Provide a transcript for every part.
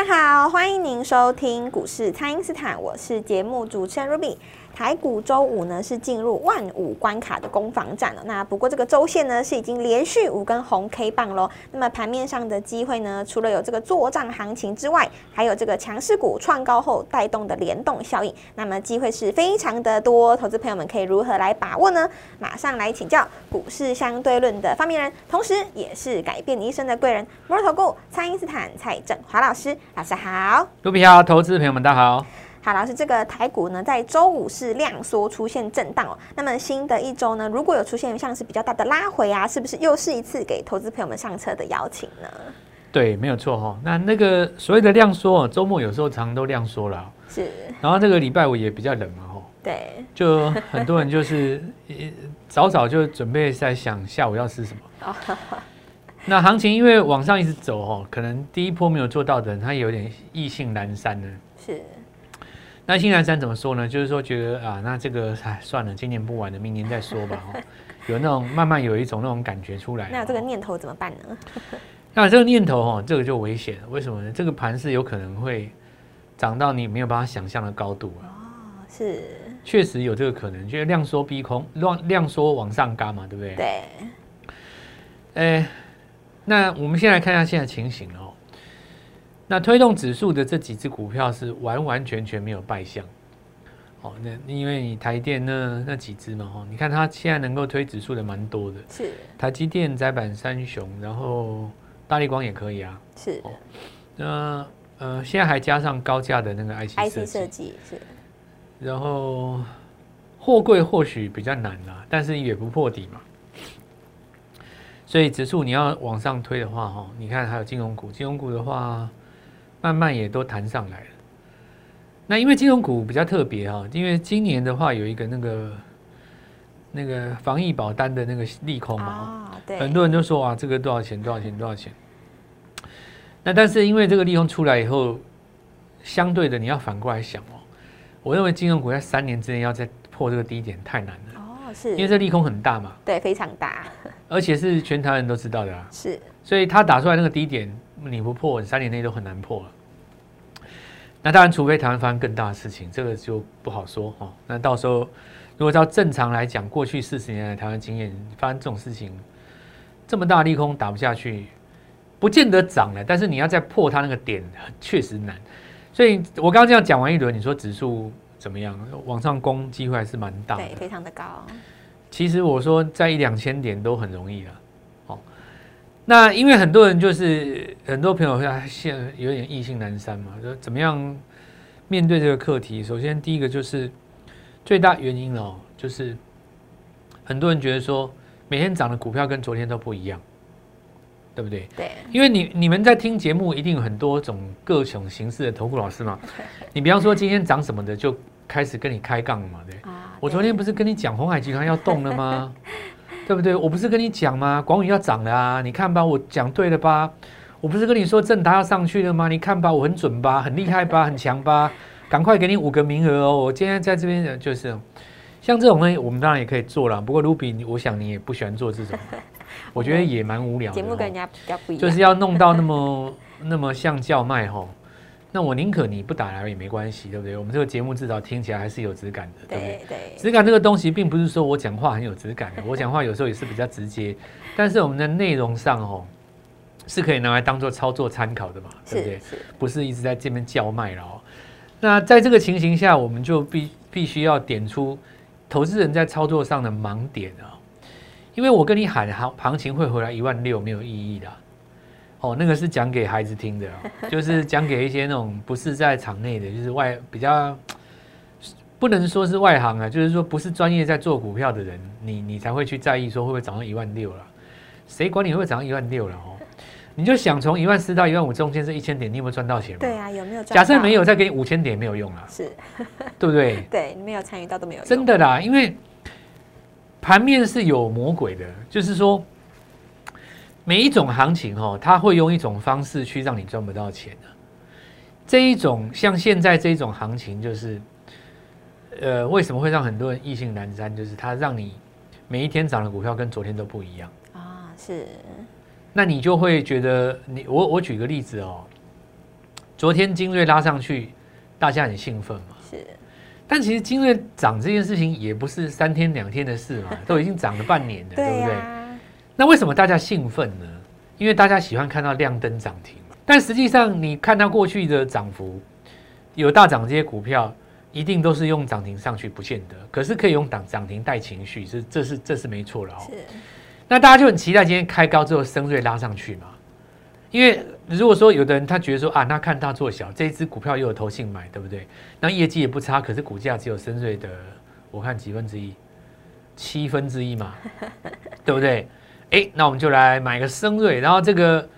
大家好，欢迎您收听股市蔡因斯坦，我是节目主持人 Ruby。台股周五呢是进入万五关卡的攻防战了。那不过这个周线呢是已经连续五根红 K 棒喽。那么盘面上的机会呢，除了有这个作帐行情之外，还有这个强势股创高后带动的联动效应。那么机会是非常的多，投资朋友们可以如何来把握呢？马上来请教股市相对论的发明人，同时也是改变你一生的贵人——摩尔投顾蔡因斯坦蔡振华老师。老师好，卢比好，投资朋友们大家好。好，老师，这个台股呢，在周五是量缩出现震荡哦。那么新的一周呢，如果有出现像是比较大的拉回啊，是不是又是一次给投资朋友们上车的邀请呢？对，没有错哈。那那个所谓的量缩，周末有时候常常都量缩了。是。然后这个礼拜五也比较冷嘛，吼。对。就很多人就是早早就准备在想下午要吃什么。那行情因为往上一直走哦，可能第一波没有做到的人，他有点意兴阑珊呢。是。那新南山怎么说呢？就是说觉得啊，那这个哎算了，今年不玩了，明年再说吧。有那种慢慢有一种那种感觉出来。那有这个念头怎么办呢？那这个念头哦，这个就危险了。为什么呢？这个盘是有可能会涨到你没有办法想象的高度啊。哦，是。确实有这个可能，就是量缩逼空，量量缩往上嘎嘛，对不对？对。哎，那我们先来看一下现在情形哦。那推动指数的这几只股票是完完全全没有败相，哦，那因为你台电那那几只嘛，哈，你看它现在能够推指数的蛮多的，是。台积电、窄板三雄，然后大力光也可以啊，是，那呃现在还加上高价的那个 IC 设计是，然后货柜或许比较难啦，但是也不破底嘛，所以指数你要往上推的话，哈，你看还有金融股，金融股的话。慢慢也都弹上来了。那因为金融股比较特别哈，因为今年的话有一个那个那个防疫保单的那个利空嘛，很多人都说啊，这个多少钱？多少钱？多少钱？那但是因为这个利空出来以后，相对的你要反过来想哦，我认为金融股在三年之内要再破这个低点太难了哦，是因为这利空很大嘛，对，非常大，而且是全台人都知道的啊，是，所以他打出来那个低点。你不破，你三年内都很难破了。那当然，除非台湾发生更大的事情，这个就不好说哈。那到时候，如果照正常来讲，过去四十年来台湾经验，发生这种事情，这么大利空打不下去，不见得涨了。但是你要再破它那个点，确实难。所以我刚刚这样讲完一轮，你说指数怎么样？往上攻机会还是蛮大的，对，非常的高。其实我说在一两千点都很容易了。那因为很多人就是很多朋友他现在有点意兴阑珊嘛，说怎么样面对这个课题？首先第一个就是最大原因哦，就是很多人觉得说每天涨的股票跟昨天都不一样，对不对？对。因为你你们在听节目，一定有很多种各种形式的投顾老师嘛。你比方说今天涨什么的，就开始跟你开杠嘛，对。我昨天不是跟你讲红海集团要动了吗？对不对？我不是跟你讲吗？广宇要涨了啊！你看吧，我讲对了吧？我不是跟你说正达要上去了吗？你看吧，我很准吧？很厉害吧？很强吧？赶快给你五个名额哦！我今天在这边就是，像这种呢，我们当然也可以做了。不过卢比，我想你也不喜欢做这种，我觉得也蛮无聊的。节目跟人家比较不一样，就是要弄到那么那么像叫卖吼。那我宁可你不打来也没关系，对不对？我们这个节目至少听起来还是有质感的，对不对？对，质感这个东西，并不是说我讲话很有质感的，我讲话有时候也是比较直接，但是我们的内容上哦，是可以拿来当做操作参考的嘛，对不对？不是一直在这边叫卖了哦。那在这个情形下，我们就必必须要点出投资人在操作上的盲点啊，因为我跟你喊行行情会回来一万六没有意义的。哦，那个是讲给孩子听的，就是讲给一些那种不是在场内的，就是外比较不能说是外行啊，就是说不是专业在做股票的人，你你才会去在意说会不会涨到一万六了？谁管你会不会涨到一万六了？哦，你就想从一万四到一万五中间这一千点，你有没有赚到钱？对啊，有没有赚？假设没有，再给你五千点也没有用啊，是，对不对？对，你没有参与到都没有用。真的啦，因为盘面是有魔鬼的，就是说。每一种行情哦，它会用一种方式去让你赚不到钱的。这一种像现在这种行情，就是，呃，为什么会让很多人意兴阑珊？就是它让你每一天涨的股票跟昨天都不一样啊。是，那你就会觉得你我我举个例子哦，昨天精锐拉上去，大家很兴奋嘛。是。但其实精锐涨这件事情也不是三天两天的事嘛，都已经涨了半年了，对不对？那为什么大家兴奋呢？因为大家喜欢看到亮灯涨停嘛。但实际上，你看到过去的涨幅，有大涨这些股票，一定都是用涨停上去，不见得。可是可以用涨涨停带情绪，这这是这是没错了哦。是。那大家就很期待今天开高之后，升瑞拉上去嘛。因为如果说有的人他觉得说啊，那看大做小，这一只股票又有投信买，对不对？那业绩也不差，可是股价只有深瑞的，我看几分之一，七分之一嘛，对不对？哎，那我们就来买个生瑞，然后这个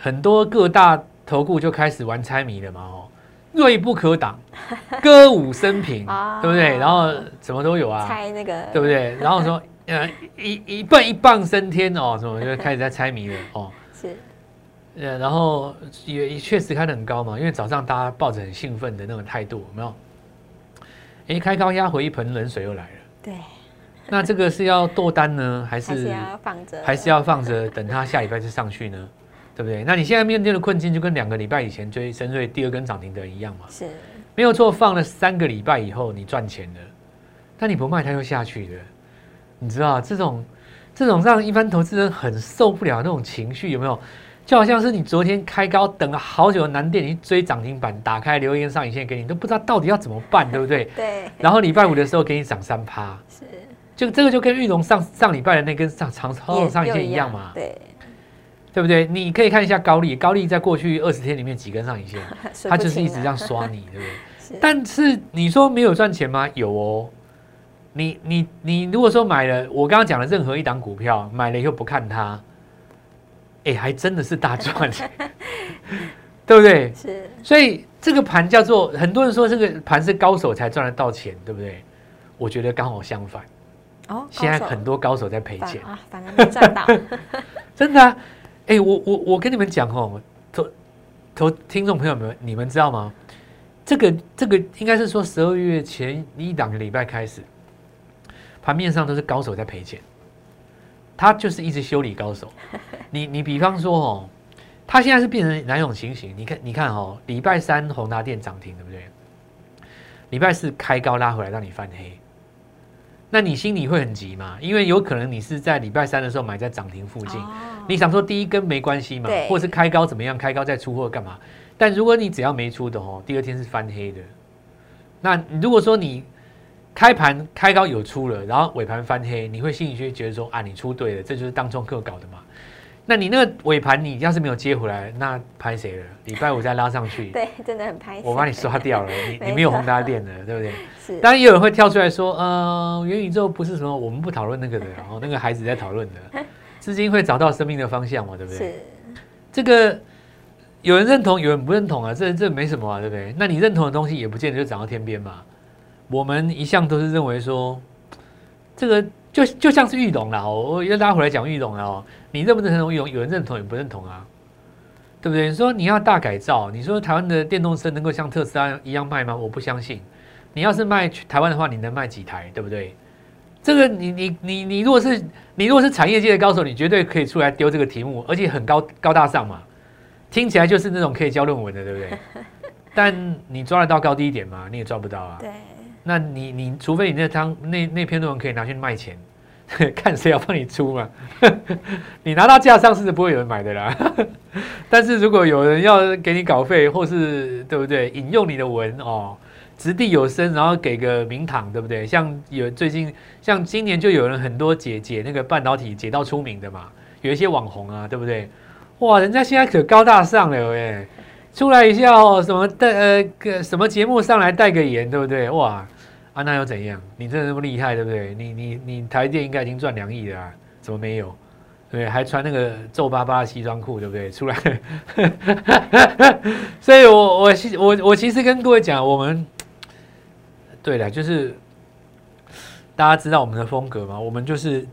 很多各大投顾就开始玩猜谜了嘛，哦，锐不可挡，歌舞升平，对不对？然后什么都有啊，猜那个，对不对？然后说 呃一一棒一棒升天哦，什么就开始在猜谜了哦，是。呃，然后也也确实开得很高嘛，因为早上大家抱着很兴奋的那种态度，有没有？哎，开高压回一盆冷水又来了。对。那这个是要剁单呢，还是还是要放着？还是要放着，等它下礼拜再上去呢？对不对？那你现在面对的困境就跟两个礼拜以前追深瑞第二根涨停的一样嘛？是。没有错，放了三个礼拜以后你赚钱了，但你不卖它又下去了，你知道这种这种让一般投资人很受不了那种情绪有没有？就好像是你昨天开高等了好久的南电，你去追涨停板，打开留言上影线给你，都不知道到底要怎么办，对不对？对。然后礼拜五的时候给你涨三趴，是。就这个就跟玉龙上上礼拜的那根上长长上影线一样嘛，对。对不对？你可以看一下高丽，高丽在过去二十天里面几根上影线，它就是一直这样刷你，对不对？是。但是你说没有赚钱吗？有哦。你你你如果说买了我刚刚讲的任何一档股票，买了以后不看它。哎，还真的是大赚，对不对？是，所以这个盘叫做很多人说这个盘是高手才赚得到钱，对不对？我觉得刚好相反。哦，现在很多高手在赔钱啊，反而没赚到。真的啊？哎，我我我跟你们讲哦，投投听众朋友们，你们知道吗？这个这个应该是说十二月前一两个礼拜开始，盘面上都是高手在赔钱。他就是一直修理高手，你你比方说哦，他现在是变成哪种情形？你看你看哦，礼拜三宏达电涨停，对不对？礼拜四开高拉回来让你翻黑，那你心里会很急嘛？因为有可能你是在礼拜三的时候买在涨停附近，你想说第一根没关系嘛，或者是开高怎么样？开高再出货干嘛？但如果你只要没出的哦，第二天是翻黑的。那如果说你开盘开高有出了，然后尾盘翻黑，你会心里就会觉得说啊，你出对了，这就是当中客搞的嘛。那你那个尾盘你要是没有接回来，那拍谁了？礼拜五再拉上去，对，真的很拍。我把你刷掉了，你 你没有宏达电的，对不对？是。当然也有人会跳出来说，呃，元宇宙不是什么，我们不讨论那个的，然后那个孩子在讨论的，资金会找到生命的方向嘛，对不对？是。这个有人认同，有人不认同啊，这这没什么啊，对不对？那你认同的东西也不见得就涨到天边嘛。我们一向都是认为说，这个就就像是玉龙了。我让大家回来讲玉龙了哦。你认不认同玉龙？有人认同，也不认同啊，对不对？你说你要大改造，你说台湾的电动车能够像特斯拉一样卖吗？我不相信。你要是卖台湾的话，你能卖几台？对不对？这个你你你你如果是你如果是产业界的高手，你绝对可以出来丢这个题目，而且很高高大上嘛，听起来就是那种可以交论文的，对不对？但你抓得到高低点吗？你也抓不到啊。对。那你你除非你那张那那篇论文可以拿去卖钱，看谁要帮你出嘛？你拿到架上市是不会有人买的啦。但是如果有人要给你稿费，或是对不对引用你的文哦，掷地有声，然后给个名堂，对不对？像有最近像今年就有人很多解解那个半导体解到出名的嘛，有一些网红啊，对不对？哇，人家现在可高大上了耶。出来一下哦，什么带呃个什么节目上来带个言，对不对？哇啊，那又怎样？你真的那么厉害，对不对？你你你台电应该已经赚两亿了，啊，怎么没有？对？还穿那个皱巴巴的西装裤，对不对？出来，所以我我我我其实跟各位讲，我们对了，就是大家知道我们的风格吗？我们就是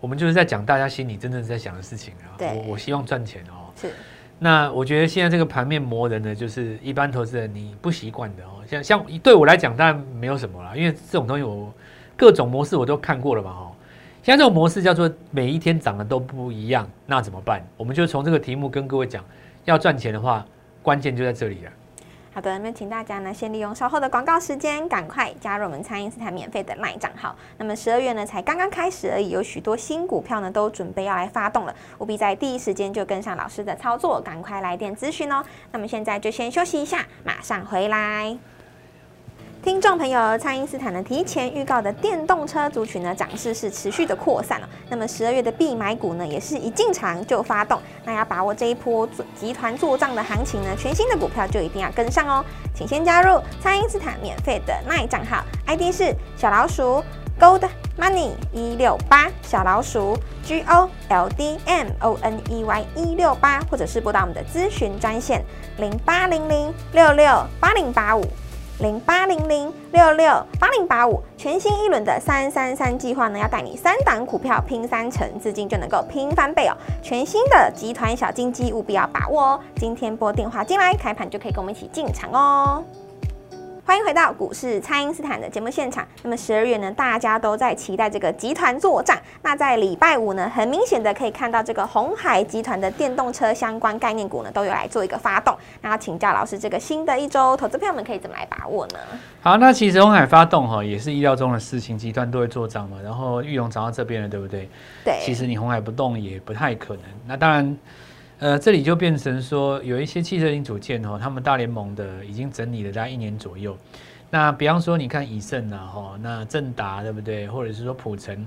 我们就是在讲大家心里真正在想的事情啊。我我希望赚钱哦。是。那我觉得现在这个盘面磨人呢，就是一般投资人你不习惯的哦。像像对我来讲，当然没有什么啦，因为这种东西我各种模式我都看过了嘛哦。现在这种模式叫做每一天涨的都不一样，那怎么办？我们就从这个题目跟各位讲，要赚钱的话，关键就在这里了。好的，那么请大家呢，先利用稍后的广告时间，赶快加入我们餐饮斯坦免费的 LINE 账号。那么十二月呢，才刚刚开始而已，有许多新股票呢，都准备要来发动了，务必在第一时间就跟上老师的操作，赶快来电咨询哦。那么现在就先休息一下，马上回来。听众朋友，蔡因斯坦呢提前预告的电动车族群呢涨势是持续的扩散了。那么十二月的必买股呢也是一进场就发动，那要把握这一波集团做账的行情呢，全新的股票就一定要跟上哦。请先加入蔡因斯坦免费的耐账号，ID 是小老鼠 Gold Money 一六八，小老鼠 G O L D M O N E Y 一六八，或者是拨打我们的咨询专线零八零零六六八零八五。零八零零六六八零八五，全新一轮的三三三计划呢，要带你三档股票拼三成，资金就能够拼翻倍哦！全新的集团小金鸡，务必要把握哦！今天拨电话进来，开盘就可以跟我们一起进场哦。欢迎回到股市，蔡因斯坦的节目现场。那么十二月呢，大家都在期待这个集团作战。那在礼拜五呢，很明显的可以看到这个红海集团的电动车相关概念股呢，都有来做一个发动。那请教老师，这个新的一周，投资朋友们可以怎么来把握呢？好，那其实红海发动哈，也是意料中的事情，集团都会做账嘛。然后玉龙涨到这边了，对不对？对。其实你红海不动也不太可能。那当然。呃，这里就变成说，有一些汽车零组件哦，他们大联盟的已经整理了大概一年左右。那比方说，你看以盛啊，哈，那正达对不对？或者是说普成，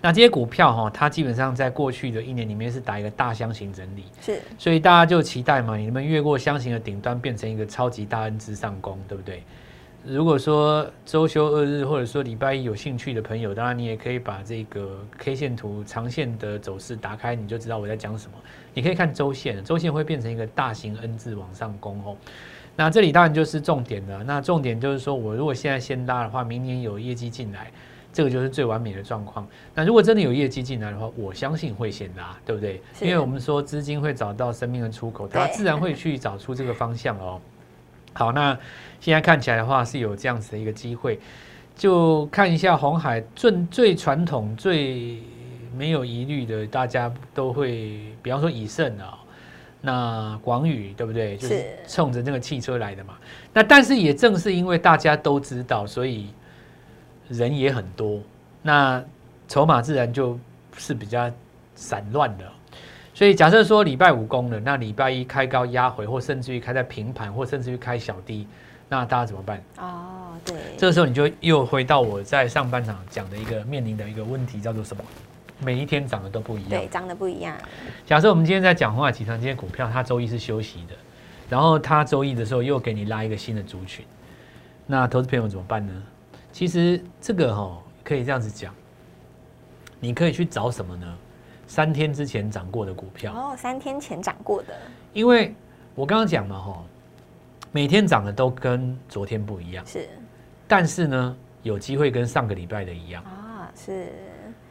那这些股票哈，它基本上在过去的一年里面是打一个大箱型整理，是，所以大家就期待嘛，你们越过箱型的顶端，变成一个超级大 N 之上攻，对不对？如果说周休二日，或者说礼拜一有兴趣的朋友，当然你也可以把这个 K 线图长线的走势打开，你就知道我在讲什么。你可以看周线，周线会变成一个大型 N 字往上攻哦。那这里当然就是重点了。那重点就是说我如果现在先拉的话，明年有业绩进来，这个就是最完美的状况。那如果真的有业绩进来的话，我相信会先拉，对不对？因为我们说资金会找到生命的出口，它自然会去找出这个方向哦。好，那现在看起来的话是有这样子的一个机会，就看一下红海最最传统、最没有疑虑的，大家都会，比方说以盛啊，那广宇对不对？就是冲着那个汽车来的嘛。那但是也正是因为大家都知道，所以人也很多，那筹码自然就是比较散乱的。所以假设说礼拜五攻了，那礼拜一开高压回，或甚至于开在平盘，或甚至于开小低，那大家怎么办？哦，对，这个时候你就又回到我在上半场讲的一个面临的一个问题，叫做什么？每一天涨的都不一样。对，涨的不一样。假设我们今天在讲红海集团这些股票，它周一是休息的，然后它周一的时候又给你拉一个新的族群，那投资朋友怎么办呢？其实这个哈、哦、可以这样子讲，你可以去找什么呢？三天之前涨过的股票。哦，三天前涨过的，因为我刚刚讲嘛，哈，每天涨的都跟昨天不一样，是，但是呢，有机会跟上个礼拜的一样。啊，是，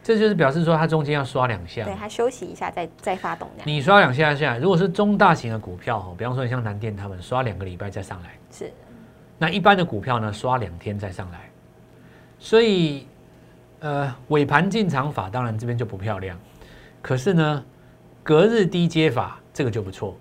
这就是表示说它中间要刷两下，对，它休息一下再再发动你刷两下下来，如果是中大型的股票，哈，比方说你像南电他们刷两个礼拜再上来，是，那一般的股票呢，刷两天再上来，所以，呃，尾盘进场法当然这边就不漂亮。可是呢，隔日低接法这个就不错，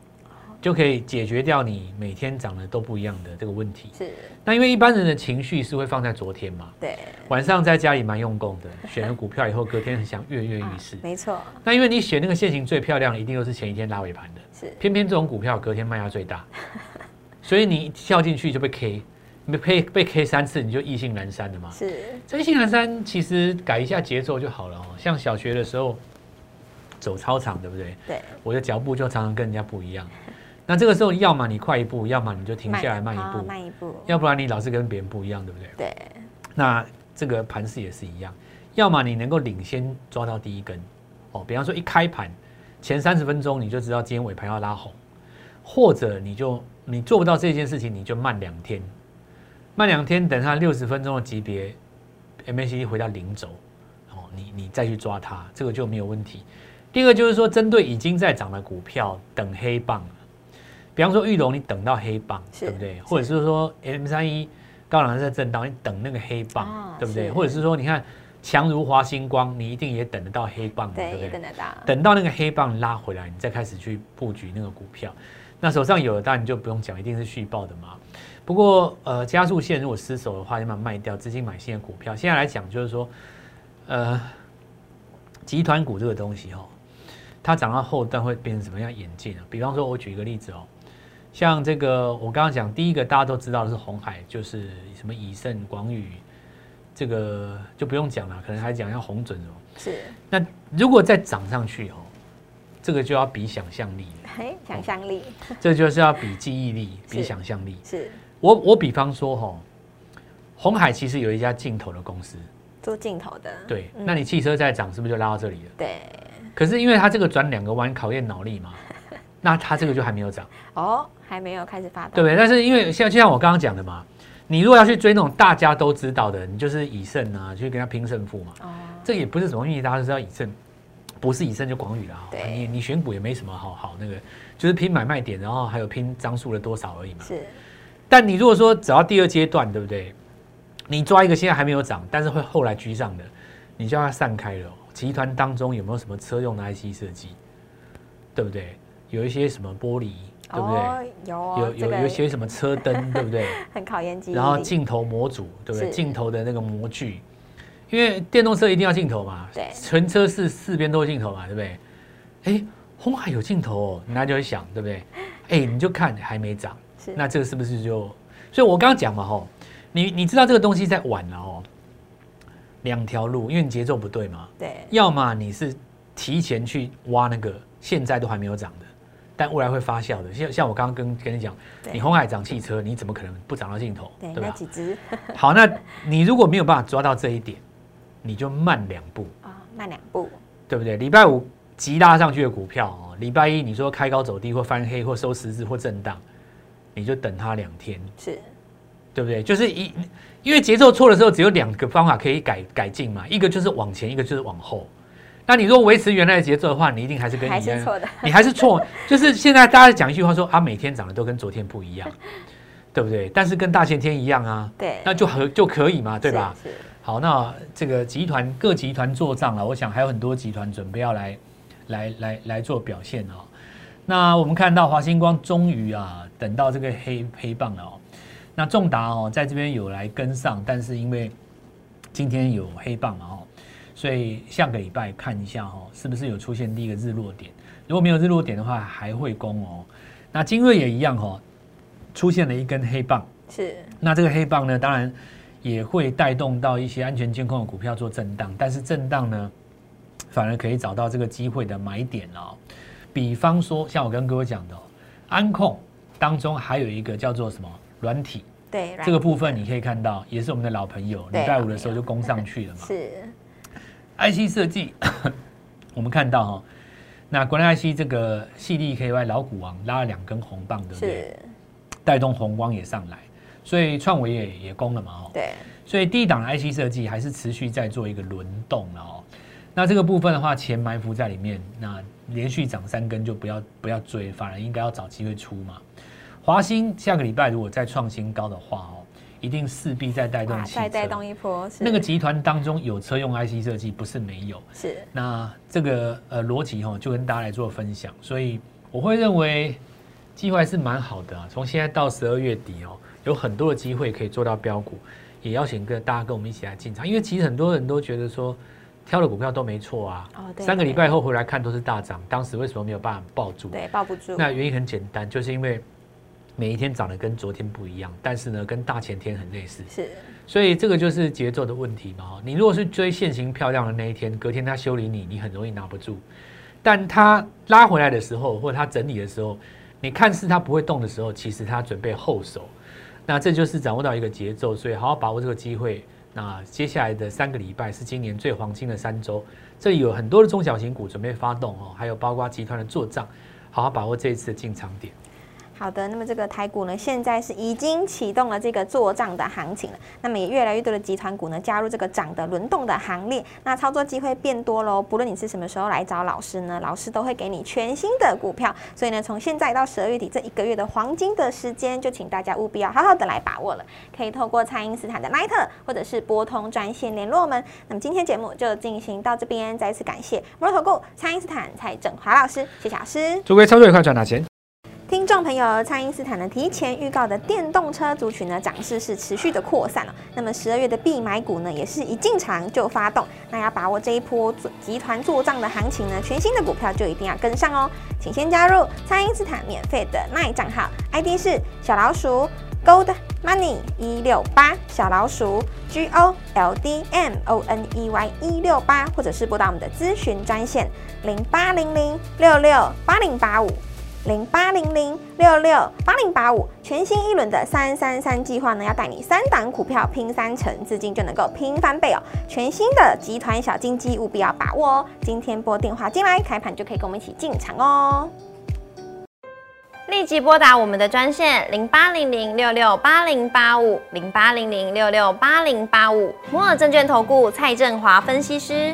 就可以解决掉你每天涨的都不一样的这个问题。是。那因为一般人的情绪是会放在昨天嘛？对。晚上在家里蛮用功的，选了股票以后，隔天很想跃跃欲试。没错。那因为你选那个线型最漂亮，一定都是前一天拉尾盘的。是。偏偏这种股票隔天卖压最大，所以你跳进去就被 K，被 K 被 K 三次，你就意兴阑珊的嘛。是。这意兴阑珊其实改一下节奏就好了哦。像小学的时候。走操场对不对？对，我的脚步就常常跟人家不一样。那这个时候，要么你快一步，要么你就停下来慢一步，慢一步，要不然你老是跟别人不一样，对不对？对。那这个盘势也是一样，要么你能够领先抓到第一根，哦，比方说一开盘前三十分钟你就知道今天尾盘要拉红，或者你就你做不到这件事情，你就慢两天，慢两天，等它六十分钟的级别，MACD 回到零轴，哦，你你再去抓它，这个就没有问题。第二个就是说，针对已经在涨的股票等黑棒，比方说玉龙，你等到黑棒，对不对？或者是说 M 三一高档在震荡，你等那个黑棒，啊、对不对？或者是说，你看强如华星光，你一定也等得到黑棒，对不对？等得到，等到那个黑棒拉回来，你再开始去布局那个股票。那手上有的当然你就不用讲，一定是续报的嘛。不过呃，加速线如果失守的话，就把它卖掉，资金买新的股票。现在来讲就是说，呃，集团股这个东西哈、哦，它涨到后段会变成什么样演进啊？比方说，我举一个例子哦，像这个我刚刚讲第一个大家都知道的是红海，就是什么以盛、广宇，这个就不用讲了，可能还讲一下鸿准哦。是。那如果再涨上去哦，这个就要比想象力了。嘿，想象力，这就是要比记忆力，比想象力。是。我我比方说哈、哦，鸿海其实有一家镜头的公司，做镜头的。对，那你汽车在涨，是不是就拉到这里了？对。可是因为它这个转两个弯考验脑力嘛，那它这个就还没有涨。哦，还没有开始发动。对不对？但是因为像就像我刚刚讲的嘛，你如果要去追那种大家都知道的，你就是以胜啊，去跟他拼胜负嘛。哦。这也不是什么运气，大家都知道以胜，不是以胜就广宇了。对。你你选股也没什么好好那个，就是拼买卖点，然后还有拼张数的多少而已嘛。是。但你如果说走到第二阶段，对不对？你抓一个现在还没有涨，但是会后来居上的，你就要它散开了。集团当中有没有什么车用的 IC 设计？对不对？有一些什么玻璃，对不对？哦、有、哦、有有有一些什么车灯，对不对？很考验技术。然后镜头模组，对不对？镜头的那个模具，因为电动车一定要镜头嘛。对。全车是四边都是镜头嘛，对不对？哎，红海有镜头哦，那就会想，对不对？哎，你就看还没涨。那这个是不是就？所以我刚刚讲嘛，吼，你你知道这个东西在晚了哦，两条路，因为你节奏不对嘛。对。要么你是提前去挖那个现在都还没有涨的，但未来会发酵的。像像我刚刚跟跟你讲，你红海涨汽车，你怎么可能不涨到尽头？对，对吧？那几只。好，那你如果没有办法抓到这一点，你就慢两步啊，慢两步，对不对？礼拜五急拉上去的股票哦，礼拜一你说开高走低或翻黑或收十字或震荡。你就等它两天，是，对不对？就是一，因为节奏错的时候，只有两个方法可以改改进嘛，一个就是往前，一个就是往后。那你如果维持原来的节奏的话，你一定还是跟你一样，错的，你还是错。就是现在大家讲一句话说啊，每天涨的都跟昨天不一样，对不对？但是跟大前天一样啊，对，那就和就可以嘛，对吧？是。好，那这个集团各集团做账了，我想还有很多集团准备要来来来来做表现哦。那我们看到华星光终于啊，等到这个黑黑棒了哦。那重达哦，在这边有来跟上，但是因为今天有黑棒嘛哦，所以下个礼拜看一下哦，是不是有出现第一个日落点？如果没有日落点的话，还会攻哦。那精锐也一样哦，出现了一根黑棒。是。那这个黑棒呢，当然也会带动到一些安全监控的股票做震荡，但是震荡呢，反而可以找到这个机会的买点哦。比方说，像我跟各位讲的，安控当中还有一个叫做什么软体，对，这个部分你可以看到，也是我们的老朋友，礼拜五的时候就攻上去了嘛。是，IC 设计，我们看到哈，那国内 IC 这个系列 KY 老股王拉了两根红棒，对不对？带动红光也上来，所以创维也也攻了嘛，哦，对，所以第一档 IC 设计还是持续在做一个轮动哦。那这个部分的话，钱埋伏在里面，那连续涨三根就不要不要追，反而应该要找机会出嘛。华兴下个礼拜如果再创新高的话哦，一定势必再带动汽车，再带动一波。那个集团当中有车用 IC 设计，不是没有。是。那这个呃逻辑哈，就跟大家来做分享。所以我会认为机会还是蛮好的啊。从现在到十二月底哦，有很多的机会可以做到标股，也邀请跟大家跟我们一起来进场。因为其实很多人都觉得说。挑的股票都没错啊，哦、三个礼拜后回来看都是大涨，当时为什么没有办法抱住？对，抱不住。那原因很简单，就是因为每一天涨得跟昨天不一样，但是呢，跟大前天很类似。是，所以这个就是节奏的问题嘛。你如果是追现行漂亮的那一天，隔天它修理你，你很容易拿不住。但它拉回来的时候，或者它整理的时候，你看似它不会动的时候，其实它准备后手。那这就是掌握到一个节奏，所以好好把握这个机会。那接下来的三个礼拜是今年最黄金的三周，这里有很多的中小型股准备发动哦，还有包括集团的做账，好好把握这一次的进场点。好的，那么这个台股呢，现在是已经启动了这个做账的行情了。那么也越来越多的集团股呢，加入这个涨的轮动的行列，那操作机会变多喽。不论你是什么时候来找老师呢，老师都会给你全新的股票。所以呢，从现在到十二月底这一个月的黄金的时间，就请大家务必要好好的来把握了。可以透过蔡因斯坦的 Line 或者是拨通专线联络我们。那么今天节目就进行到这边，再次感谢摩尔投顾蔡因斯坦蔡振华老师，谢谢老师。祝各位操作愉快，赚大钱。听众朋友，蔡因斯坦呢提前预告的电动车族群呢涨势是持续的扩散了。那么十二月的必买股呢也是一进场就发动，那要把握这一波集团做账的行情呢，全新的股票就一定要跟上哦。请先加入蔡因斯坦免费的 LINE 账号，ID 是小老鼠 Gold Money 一六八，小老鼠 G O L D M O N E Y 一六八，或者是拨打我们的咨询专线零八零零六六八零八五。零八零零六六八零八五，全新一轮的三三三计划呢，要带你三档股票拼三成，资金就能够拼翻倍哦！全新的集团小金鸡，务必要把握哦！今天拨电话进来，开盘就可以跟我们一起进场哦！立即拨打我们的专线零八零零六六八零八五零八零零六六八零八五，摩尔证券投顾蔡振华分析师。